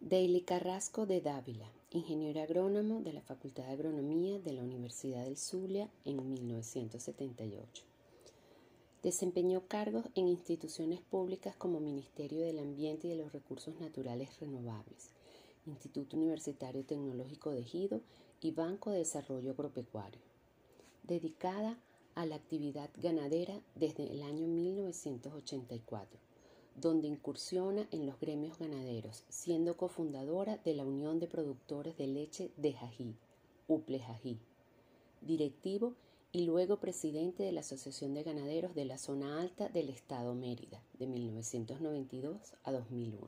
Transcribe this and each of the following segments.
Daily Carrasco de Dávila, ingeniero agrónomo de la Facultad de Agronomía de la Universidad del Zulia en 1978. Desempeñó cargos en instituciones públicas como Ministerio del Ambiente y de los Recursos Naturales Renovables, Instituto Universitario Tecnológico de Ejido y Banco de Desarrollo Agropecuario. Dedicada a la actividad ganadera desde el año 1984 donde incursiona en los gremios ganaderos, siendo cofundadora de la Unión de Productores de Leche de Jají, UPLE Jají, directivo y luego presidente de la Asociación de Ganaderos de la Zona Alta del Estado Mérida, de 1992 a 2001,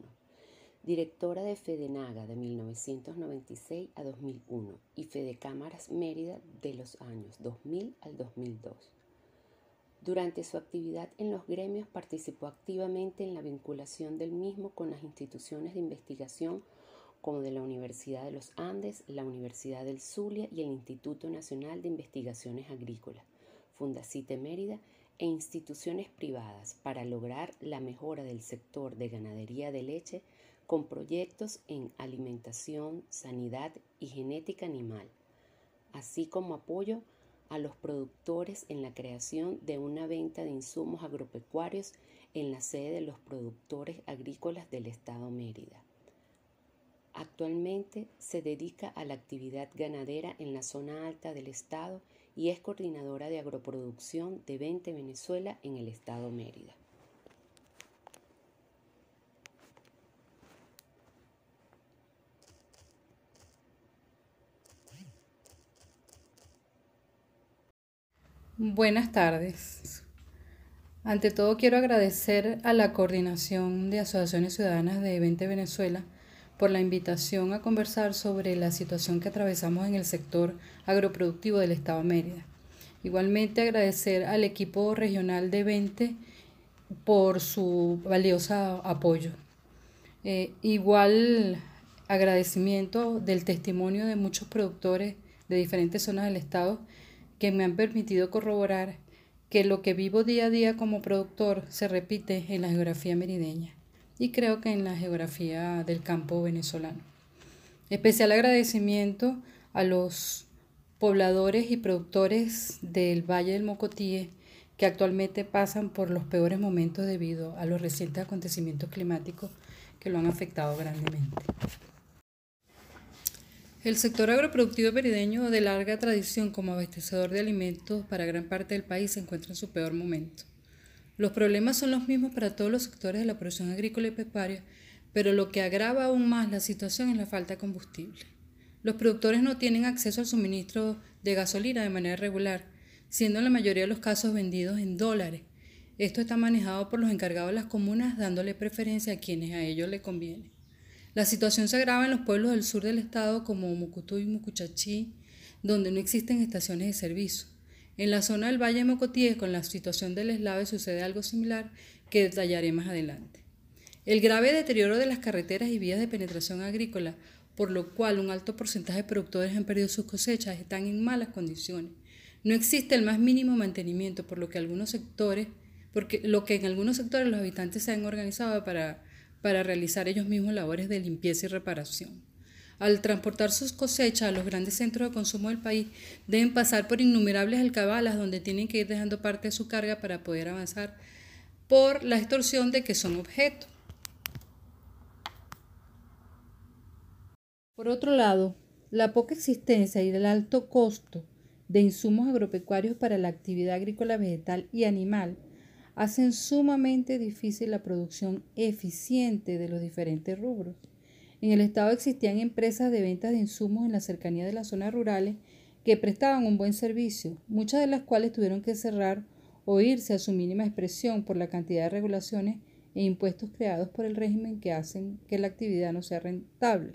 directora de Fedenaga de 1996 a 2001 y Fede Cámaras Mérida de los años 2000 al 2002. Durante su actividad en los gremios participó activamente en la vinculación del mismo con las instituciones de investigación como de la Universidad de los Andes, la Universidad del Zulia y el Instituto Nacional de Investigaciones Agrícolas, Fundacite Mérida e instituciones privadas para lograr la mejora del sector de ganadería de leche con proyectos en alimentación, sanidad y genética animal, así como apoyo a los productores en la creación de una venta de insumos agropecuarios en la sede de los productores agrícolas del Estado Mérida. Actualmente se dedica a la actividad ganadera en la zona alta del Estado y es coordinadora de agroproducción de 20 Venezuela en el Estado Mérida. Buenas tardes. Ante todo quiero agradecer a la Coordinación de Asociaciones Ciudadanas de 20 Venezuela por la invitación a conversar sobre la situación que atravesamos en el sector agroproductivo del Estado Mérida. Igualmente agradecer al equipo regional de 20 por su valioso apoyo. Eh, igual agradecimiento del testimonio de muchos productores de diferentes zonas del Estado que me han permitido corroborar que lo que vivo día a día como productor se repite en la geografía merideña y creo que en la geografía del campo venezolano. Especial agradecimiento a los pobladores y productores del Valle del Mocotíe que actualmente pasan por los peores momentos debido a los recientes acontecimientos climáticos que lo han afectado grandemente. El sector agroproductivo perideño de larga tradición como abastecedor de alimentos para gran parte del país se encuentra en su peor momento. Los problemas son los mismos para todos los sectores de la producción agrícola y pecuaria, pero lo que agrava aún más la situación es la falta de combustible. Los productores no tienen acceso al suministro de gasolina de manera regular, siendo en la mayoría de los casos vendidos en dólares. Esto está manejado por los encargados de las comunas dándole preferencia a quienes a ellos le conviene. La situación se agrava en los pueblos del sur del estado como Mucutú y Mucuchachí, donde no existen estaciones de servicio. En la zona del Valle de Mocotíes, con la situación del eslave, sucede algo similar que detallaré más adelante. El grave deterioro de las carreteras y vías de penetración agrícola, por lo cual un alto porcentaje de productores han perdido sus cosechas, están en malas condiciones. No existe el más mínimo mantenimiento, por lo que algunos sectores, porque lo que en algunos sectores los habitantes se han organizado para para realizar ellos mismos labores de limpieza y reparación. Al transportar sus cosechas a los grandes centros de consumo del país, deben pasar por innumerables alcabalas donde tienen que ir dejando parte de su carga para poder avanzar por la extorsión de que son objeto. Por otro lado, la poca existencia y el alto costo de insumos agropecuarios para la actividad agrícola, vegetal y animal hacen sumamente difícil la producción eficiente de los diferentes rubros. En el estado existían empresas de ventas de insumos en la cercanía de las zonas rurales que prestaban un buen servicio, muchas de las cuales tuvieron que cerrar o irse a su mínima expresión por la cantidad de regulaciones e impuestos creados por el régimen que hacen que la actividad no sea rentable.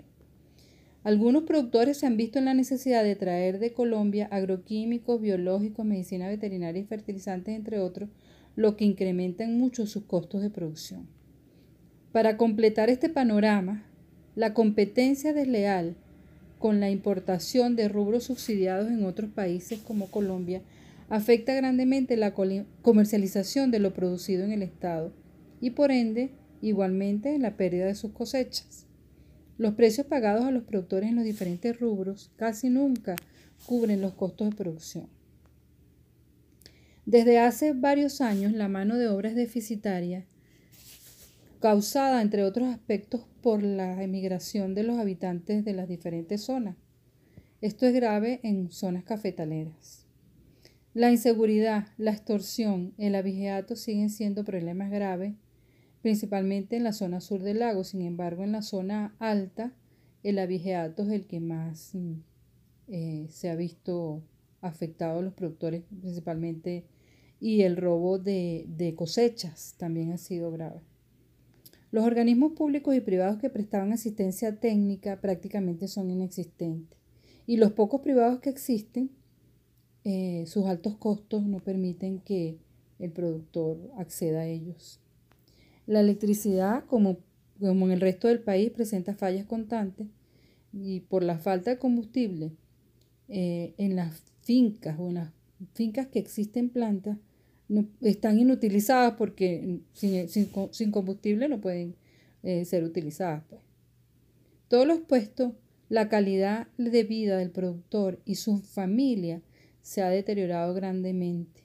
Algunos productores se han visto en la necesidad de traer de Colombia agroquímicos, biológicos, medicina veterinaria y fertilizantes, entre otros, lo que incrementa en mucho sus costos de producción. Para completar este panorama, la competencia desleal con la importación de rubros subsidiados en otros países como Colombia afecta grandemente la comercialización de lo producido en el Estado y por ende igualmente la pérdida de sus cosechas. Los precios pagados a los productores en los diferentes rubros casi nunca cubren los costos de producción. Desde hace varios años la mano de obra es deficitaria, causada entre otros aspectos por la emigración de los habitantes de las diferentes zonas. Esto es grave en zonas cafetaleras. La inseguridad, la extorsión, el abigeato siguen siendo problemas graves, principalmente en la zona sur del lago. Sin embargo, en la zona alta, el abigeato es el que más mm, eh, se ha visto afectado a los productores, principalmente, y el robo de, de cosechas también ha sido grave. Los organismos públicos y privados que prestaban asistencia técnica prácticamente son inexistentes. Y los pocos privados que existen eh, sus altos costos no permiten que el productor acceda a ellos. La electricidad, como, como en el resto del país, presenta fallas constantes y por la falta de combustible eh, en las fincas o en las fincas que existen plantas no, están inutilizadas porque sin, sin, combustible no pueden eh, ser utilizadas. Pues. Todos los puestos, la calidad de vida del productor y su familia se ha deteriorado grandemente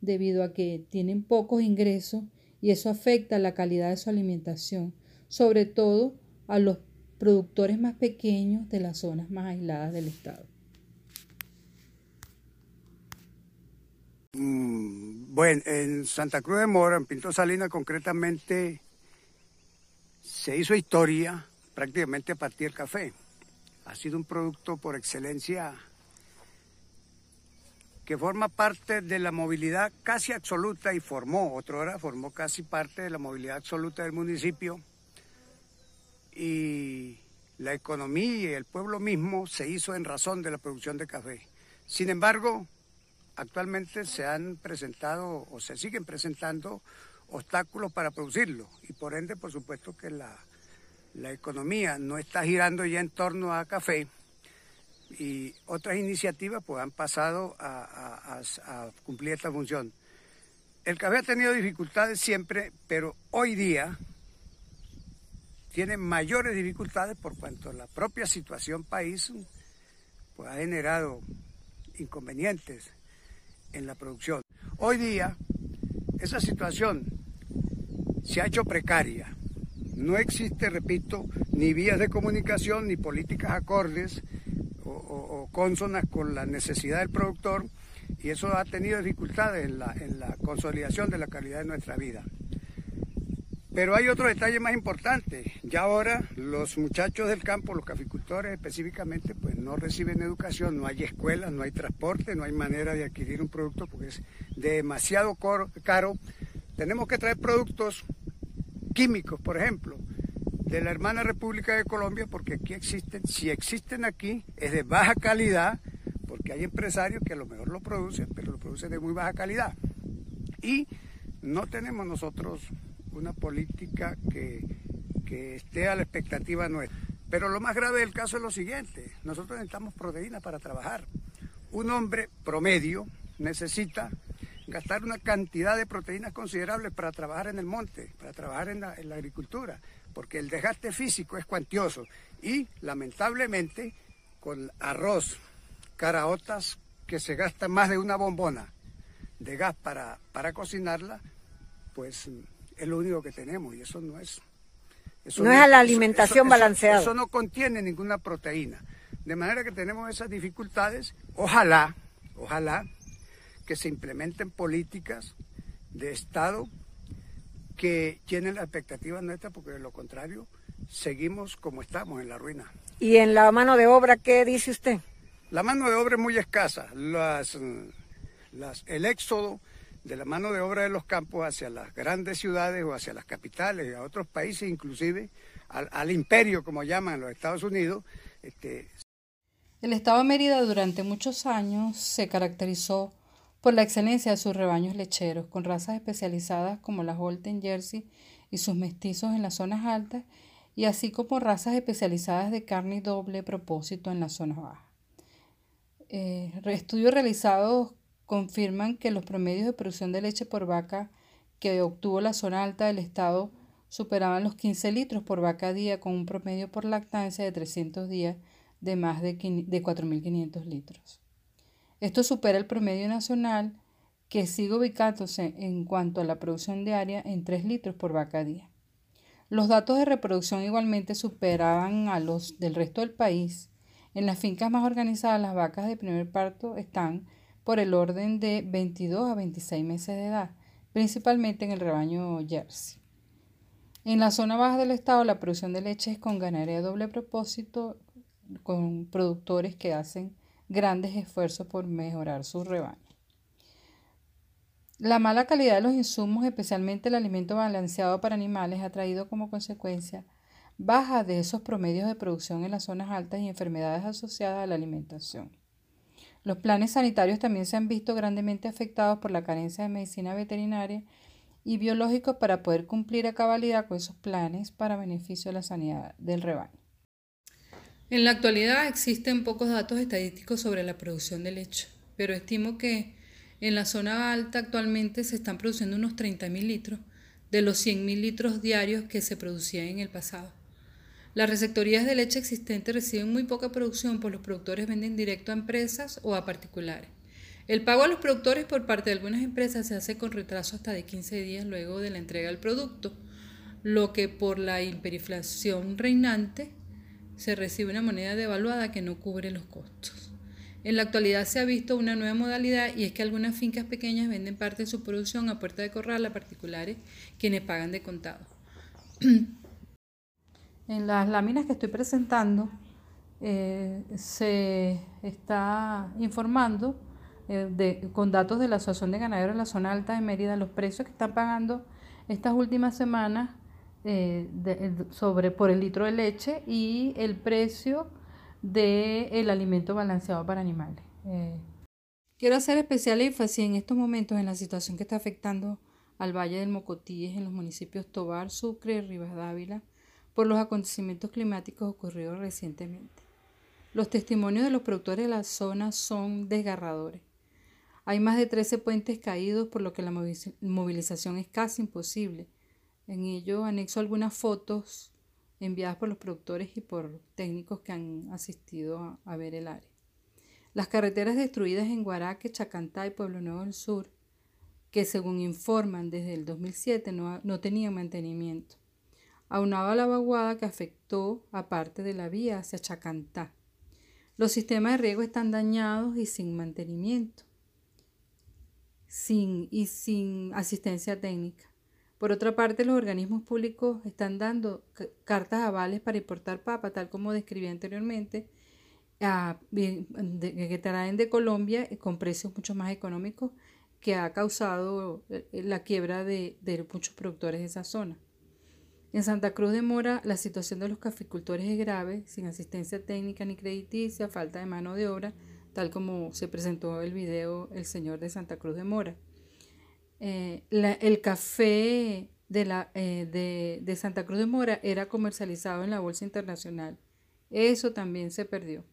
debido a que tienen pocos ingresos y eso afecta la calidad de su alimentación, sobre todo a los productores más pequeños de las zonas más aisladas del estado. Mm, bueno, en Santa Cruz de Mora, en Pinto Salina concretamente, se hizo historia prácticamente a partir del café. Ha sido un producto por excelencia que forma parte de la movilidad casi absoluta y formó, otra hora formó casi parte de la movilidad absoluta del municipio. Y la economía y el pueblo mismo se hizo en razón de la producción de café. Sin embargo, actualmente se han presentado o se siguen presentando obstáculos para producirlo y por ende, por supuesto que la, la economía no está girando ya en torno a café y otras iniciativas pues han pasado a, cumplir esta función. El café ha tenido dificultades siempre, pero hoy día tiene mayores dificultades por cuanto la propia situación país pues, ha generado inconvenientes en la producción. Hoy día esa situación se ha hecho precaria. No existe, repito, ni vías de comunicación ni políticas acordes o, consonas con la necesidad del productor y eso ha tenido dificultades en la, consolidación de la calidad de nuestra vida. Pero hay otro detalle más importante. Ya ahora los muchachos del campo, los caficultores específicamente, pues no reciben educación, no hay escuelas, no hay transporte, no hay manera de adquirir un producto porque es demasiado caro. Tenemos que traer productos químicos, por ejemplo, de la hermana República de Colombia, porque aquí existen, si existen aquí, es de baja calidad, porque hay empresarios que a lo mejor lo producen, pero lo producen de muy baja calidad. Y no tenemos nosotros una política que, que esté a la expectativa nuestra. Pero lo más grave del caso es lo siguiente, nosotros necesitamos proteína para trabajar. Un hombre promedio necesita gastar una cantidad de proteínas considerables para trabajar en el monte, para trabajar en la, en la agricultura porque el desgaste físico es cuantioso y lamentablemente con arroz, caraotas que se gasta más de una bombona de gas para, para cocinarla, pues es lo único que tenemos y eso no es... Eso no, es la alimentación balanceada. Eso no contiene ninguna proteína. De manera que tenemos esas dificultades. Ojalá, ojalá que se implementen políticas de Estado que tienen la expectativa nuestra, porque de lo contrario seguimos como estamos en la ruina. ¿Y en la mano de obra qué dice usted? La mano de obra es muy escasa. Las, las, el éxodo de la mano de obra de los campos hacia las grandes ciudades o hacia las capitales a otros países, inclusive al, imperio, como llaman los Estados Unidos. Este... El Estado de Mérida durante muchos años se caracterizó por la excelencia de sus rebaños lecheros, con razas especializadas como la Holten Jersey y sus mestizos en las zonas altas, y así como razas especializadas de carne y doble propósito en las zonas bajas. Eh, estudios realizados confirman que los promedios de producción de leche por vaca que obtuvo la zona alta del estado superaban los 15 litros por vaca día con un promedio por lactancia de 300 días de más de 4.500 litros. Esto supera el promedio nacional que sigue ubicándose en cuanto a la producción diaria en 3 litros por vaca día. Los datos de reproducción igualmente superaban a los del resto del país. En las fincas más organizadas las vacas de primer parto están por el orden de 22 a 26 meses de edad, principalmente en el rebaño Jersey. En la zona baja del estado la producción de leche es con ganadería de doble propósito, con productores que hacen grandes esfuerzos por mejorar su rebaño. La mala calidad de los insumos, especialmente el alimento balanceado para animales, ha traído como consecuencia baja de esos promedios de producción en las zonas altas y enfermedades asociadas a la alimentación. Los planes sanitarios también se han visto grandemente afectados por la carencia de medicina veterinaria y biológicos para poder cumplir a cabalidad con esos planes para beneficio de la sanidad del rebaño. En la actualidad existen pocos datos estadísticos sobre la producción de leche, pero estimo que en la zona alta actualmente se están produciendo unos 30.000 litros de los 100.000 litros diarios que se producían en el pasado. Las receptorías de leche existentes reciben muy poca producción, pues los productores venden directo a empresas o a particulares. El pago a los productores por parte de algunas empresas se hace con retraso hasta de 15 días luego de la entrega del producto, lo que por la hiperinflación reinante se recibe una moneda devaluada que no cubre los costos. En la actualidad se ha visto una nueva modalidad y es que algunas fincas pequeñas venden parte de su producción a puerta de corral a particulares quienes pagan de contado. En las láminas que estoy presentando eh, se está informando eh, con datos de la Asociación de Ganaderos de la Zona Alta de Mérida los precios que están pagando estas últimas semanas eh, sobre, por el litro de leche y el precio del alimento balanceado para animales. Quiero hacer especial énfasis en estos momentos en la situación que está afectando al Valle del Mocotíes en los municipios Tobar, Sucre Rivas Dávila por los acontecimientos climáticos ocurridos recientemente. Los testimonios de los productores de la zona son desgarradores. Hay más de 13 puentes caídos, por lo que la movilización es casi imposible. En ello anexo algunas fotos enviadas por los productores y por técnicos que han asistido a, ver el área. Las carreteras destruidas en Guaraque, Chacantá y Pueblo Nuevo del Sur, que según informan desde el 2007 no, no tenían mantenimiento, aunado a la vaguada que afectó a parte de la vía hacia Chacantá. Los sistemas de riego están dañados y sin mantenimiento sin, y sin asistencia técnica. Por otra parte, los organismos públicos están dando cartas avales para importar papa, tal como describí anteriormente, que traen de Colombia eh, con precios mucho más económicos que ha causado eh, la quiebra de, de muchos productores de esa zona. En Santa Cruz de Mora, la situación de los caficultores es grave, sin asistencia técnica ni crediticia, falta de mano de obra, tal como se presentó el video El Señor de Santa Cruz de Mora. Eh, el café de, la, eh, de, Santa Cruz de Mora era comercializado en la Bolsa Internacional. Eso también se perdió.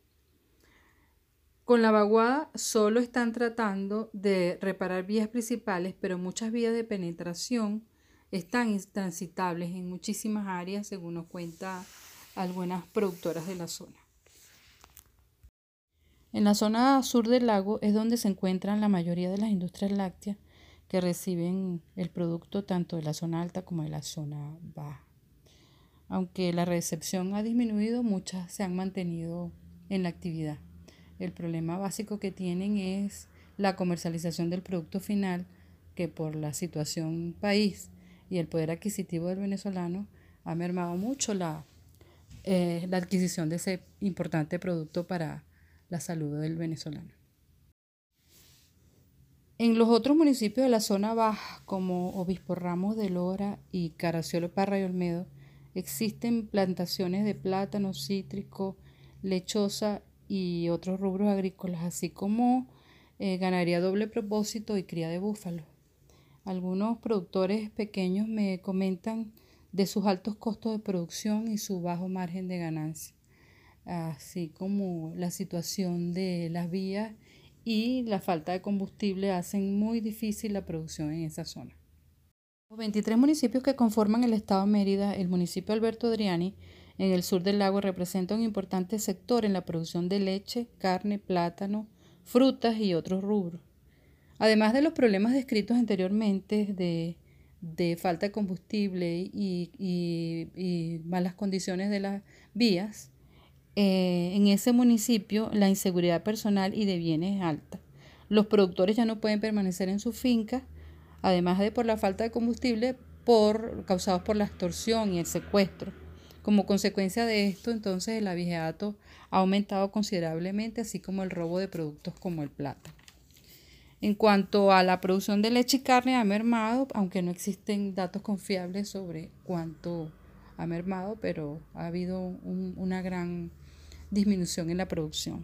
Con la vaguada solo están tratando de reparar vías principales, pero muchas vías de penetración están intransitables en muchísimas áreas, según nos cuenta algunas productoras de la zona. En la zona sur del lago es donde se encuentran la mayoría de las industrias lácteas que reciben el producto tanto de la zona alta como de la zona baja. Aunque la recepción ha disminuido, muchas se han mantenido en la actividad. El problema básico que tienen es la comercialización del producto final, que por la situación país y el poder adquisitivo del venezolano ha mermado mucho la, eh, la adquisición de ese importante producto para la salud del venezolano. En los otros municipios de la zona baja, como Obispo Ramos de Lora y Caraciolo Parra y Olmedo, existen plantaciones de plátano, cítrico, lechosa y otros rubros agrícolas, así como eh, ganadería doble propósito y cría de búfalo. Algunos productores pequeños me comentan de sus altos costos de producción y su bajo margen de ganancia, así como la situación de las vías y la falta de combustible hacen muy difícil la producción en esa zona. Los 23 municipios que conforman el estado Mérida, el municipio Alberto Adriani, en el sur del lago, representa un importante sector en la producción de leche, carne, plátano, frutas y otros rubros. Además de los problemas descritos anteriormente de, de falta de combustible y, y, malas condiciones de las vías, eh, en ese municipio la inseguridad personal y de bienes es alta. Los productores ya no pueden permanecer en sus fincas, además de por la falta de combustible por, causados por la extorsión y el secuestro. Como consecuencia de esto, entonces el abigeato ha aumentado considerablemente, así como el robo de productos como el plata. En cuanto a la producción de leche y carne, ha mermado, aunque no existen datos confiables sobre cuánto ha mermado, pero ha habido una gran disminución en la producción.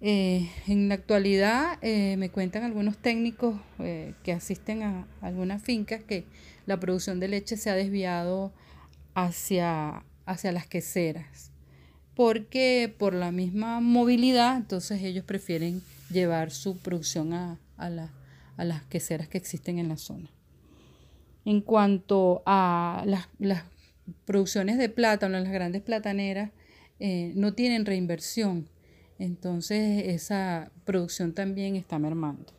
Eh, en la actualidad eh, me cuentan algunos técnicos eh, que asisten a algunas fincas que la producción de leche se ha desviado hacia, hacia las queseras, porque por la misma movilidad, entonces ellos prefieren llevar su producción a, las queseras que existen en la zona. En cuanto a las, las producciones de plátano, las grandes plataneras eh, no tienen reinversión, entonces esa producción también está mermando.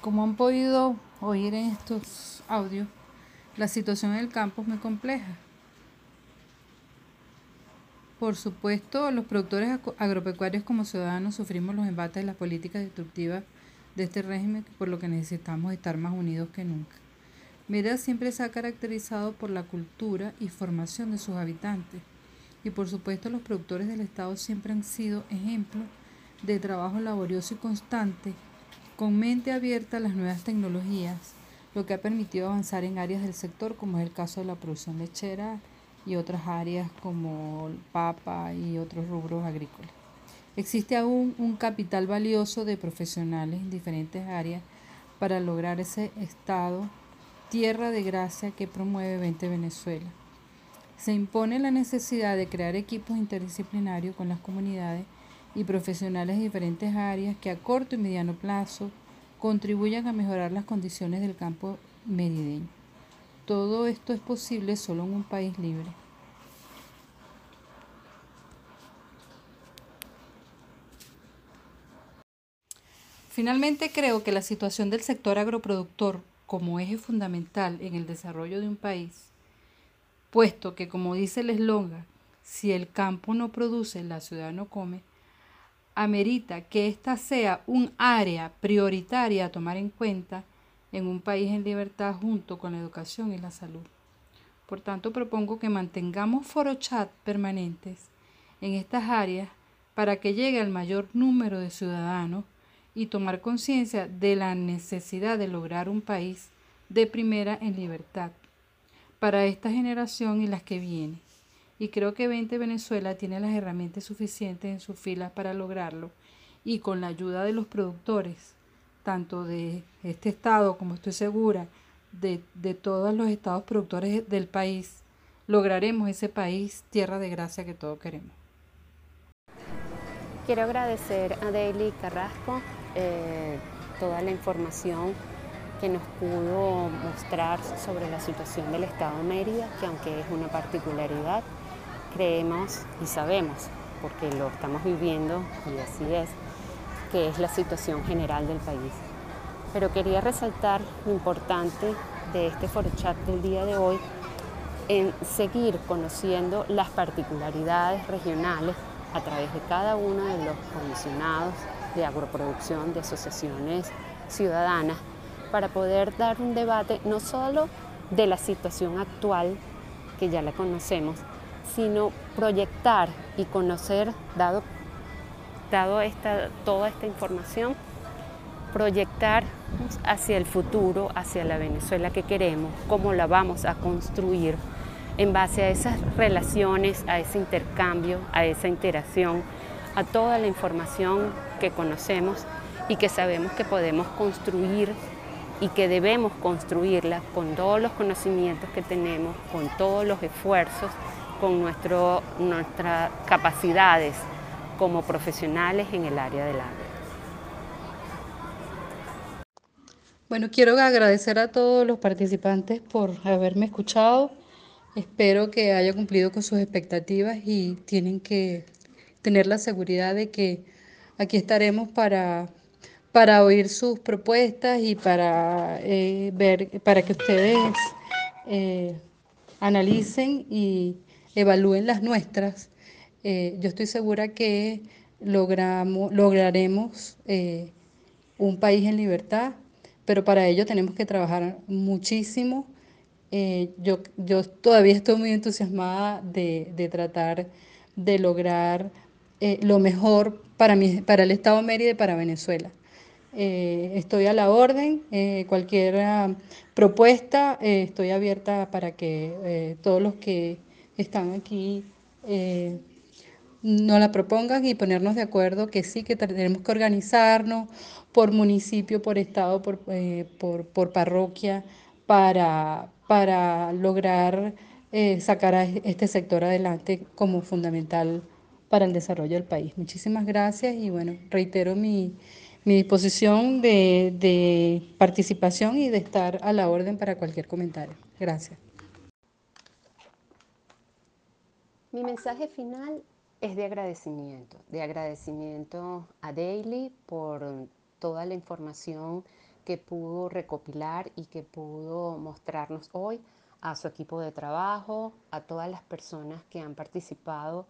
Como han podido oír en estos audios, la situación en el campo es muy compleja. Por supuesto, los productores agropecuarios como ciudadanos sufrimos los embates de las políticas destructivas de este régimen, por lo que necesitamos estar más unidos que nunca. Mérida siempre se ha caracterizado por la cultura y formación de sus habitantes. Y por supuesto los productores del Estado siempre han sido ejemplos de trabajo laborioso y constante, con mente abierta a las nuevas tecnologías, lo que ha permitido avanzar en áreas del sector como es el caso de la producción lechera y otras áreas como papa y otros rubros agrícolas. Existe aún un capital valioso de profesionales en diferentes áreas para lograr ese estado tierra de gracia que promueve 20 Venezuela. Se impone la necesidad de crear equipos interdisciplinarios con las comunidades y profesionales de diferentes áreas que a corto y mediano plazo contribuyan a mejorar las condiciones del campo merideño. Todo esto es posible solo en un país libre. Finalmente creo que la situación del sector agroproductor como eje fundamental en el desarrollo de un país, puesto que como dice el eslogan, si el campo no produce, la ciudad no come, amerita que ésta sea un área prioritaria a tomar en cuenta en un país en libertad junto con la educación y la salud. Por tanto, propongo que mantengamos chat permanentes en estas áreas para que llegue al mayor número de ciudadanos y tomar conciencia de la necesidad de lograr un país de primera en libertad para esta generación y las que vienen y creo que 20 Venezuela tiene las herramientas suficientes en sus filas para lograrlo y con la ayuda de los productores, tanto de este estado como estoy segura de, de todos los estados productores del país, lograremos ese país tierra de gracia que todos queremos. Quiero agradecer a Daily Carrasco eh, toda la información que nos pudo mostrar sobre la situación del Estado de Mérida, que aunque es una particularidad, creemos y sabemos, porque lo estamos viviendo y así es, que es la situación general del país. Pero quería resaltar lo importante de este foro chat del día de hoy en seguir conociendo las particularidades regionales a través de cada uno de los comisionados de agroproducción, de asociaciones ciudadanas, para poder dar un debate no solo de la situación actual, que ya la conocemos, sino proyectar y conocer, dado, esta, toda esta información, proyectar hacia el futuro, hacia la Venezuela que queremos, cómo la vamos a construir en base a esas relaciones, a ese intercambio, a esa interacción, a toda la información que conocemos y que sabemos que podemos construir y que debemos construirla con todos los conocimientos que tenemos, con todos los esfuerzos con nuestro, nuestras capacidades como profesionales en el área del agro. Bueno, quiero agradecer a todos los participantes por haberme escuchado. Espero que haya cumplido con sus expectativas y tienen que tener la seguridad de que aquí estaremos para, para oír sus propuestas y para eh, ver, para que ustedes eh, analicen y evalúen las nuestras. Eh, yo estoy segura que logramos, lograremos un país en libertad, pero para ello tenemos que trabajar muchísimo. yo, yo todavía estoy muy entusiasmada de, de tratar de lograr eh, lo mejor para, mi, para el Estado de Mérida y para Venezuela. Eh, estoy a la orden, eh, cualquier ah, propuesta, estoy abierta para que todos los que están aquí nos la propongan y ponernos de acuerdo que sí, que tenemos que organizarnos por municipio, por estado, por, por, por parroquia, para, para lograr sacar a este sector adelante como fundamental para el desarrollo del país. Muchísimas gracias y bueno, reitero mi, disposición de, de participación y de estar a la orden para cualquier comentario. Gracias. Mi mensaje final es de agradecimiento, de agradecimiento a Daily por toda la información que pudo recopilar y que pudo mostrarnos hoy, a su equipo de trabajo, a todas las personas que han participado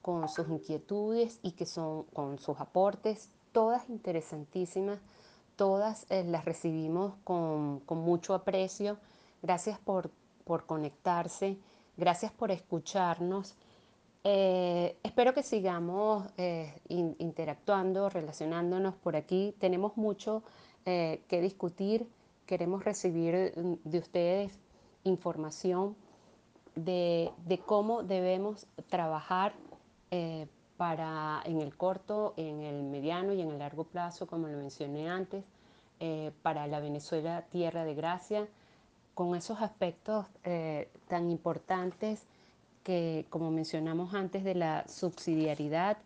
con sus inquietudes y que son con sus aportes, todas interesantísimas, todas eh, las recibimos con, mucho aprecio. Gracias por, conectarse, gracias por escucharnos. Eh, espero que sigamos eh, interactuando, relacionándonos por aquí. Tenemos mucho que discutir. Queremos recibir mm, de ustedes información de, de cómo debemos trabajar eh, para en el corto, en el mediano y en el largo plazo, como lo mencioné antes, eh, para la Venezuela tierra de gracia, con esos aspectos eh, tan importantes que, como mencionamos antes, de la subsidiariedad,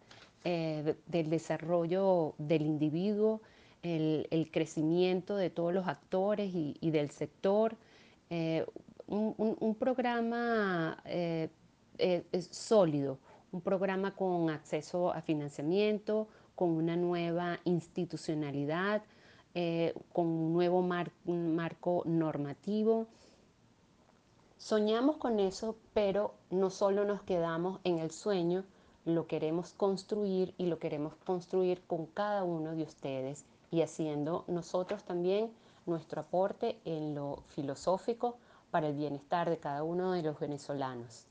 del desarrollo del individuo, el, crecimiento de todos los actores y, del sector, un, programa sólido un programa con acceso a financiamiento, con una nueva institucionalidad, eh, con un nuevo marco normativo. Soñamos con eso, pero no solo nos quedamos en el sueño, lo queremos construir y lo queremos construir con cada uno de ustedes y haciendo nosotros también nuestro aporte en lo filosófico para el bienestar de cada uno de los venezolanos.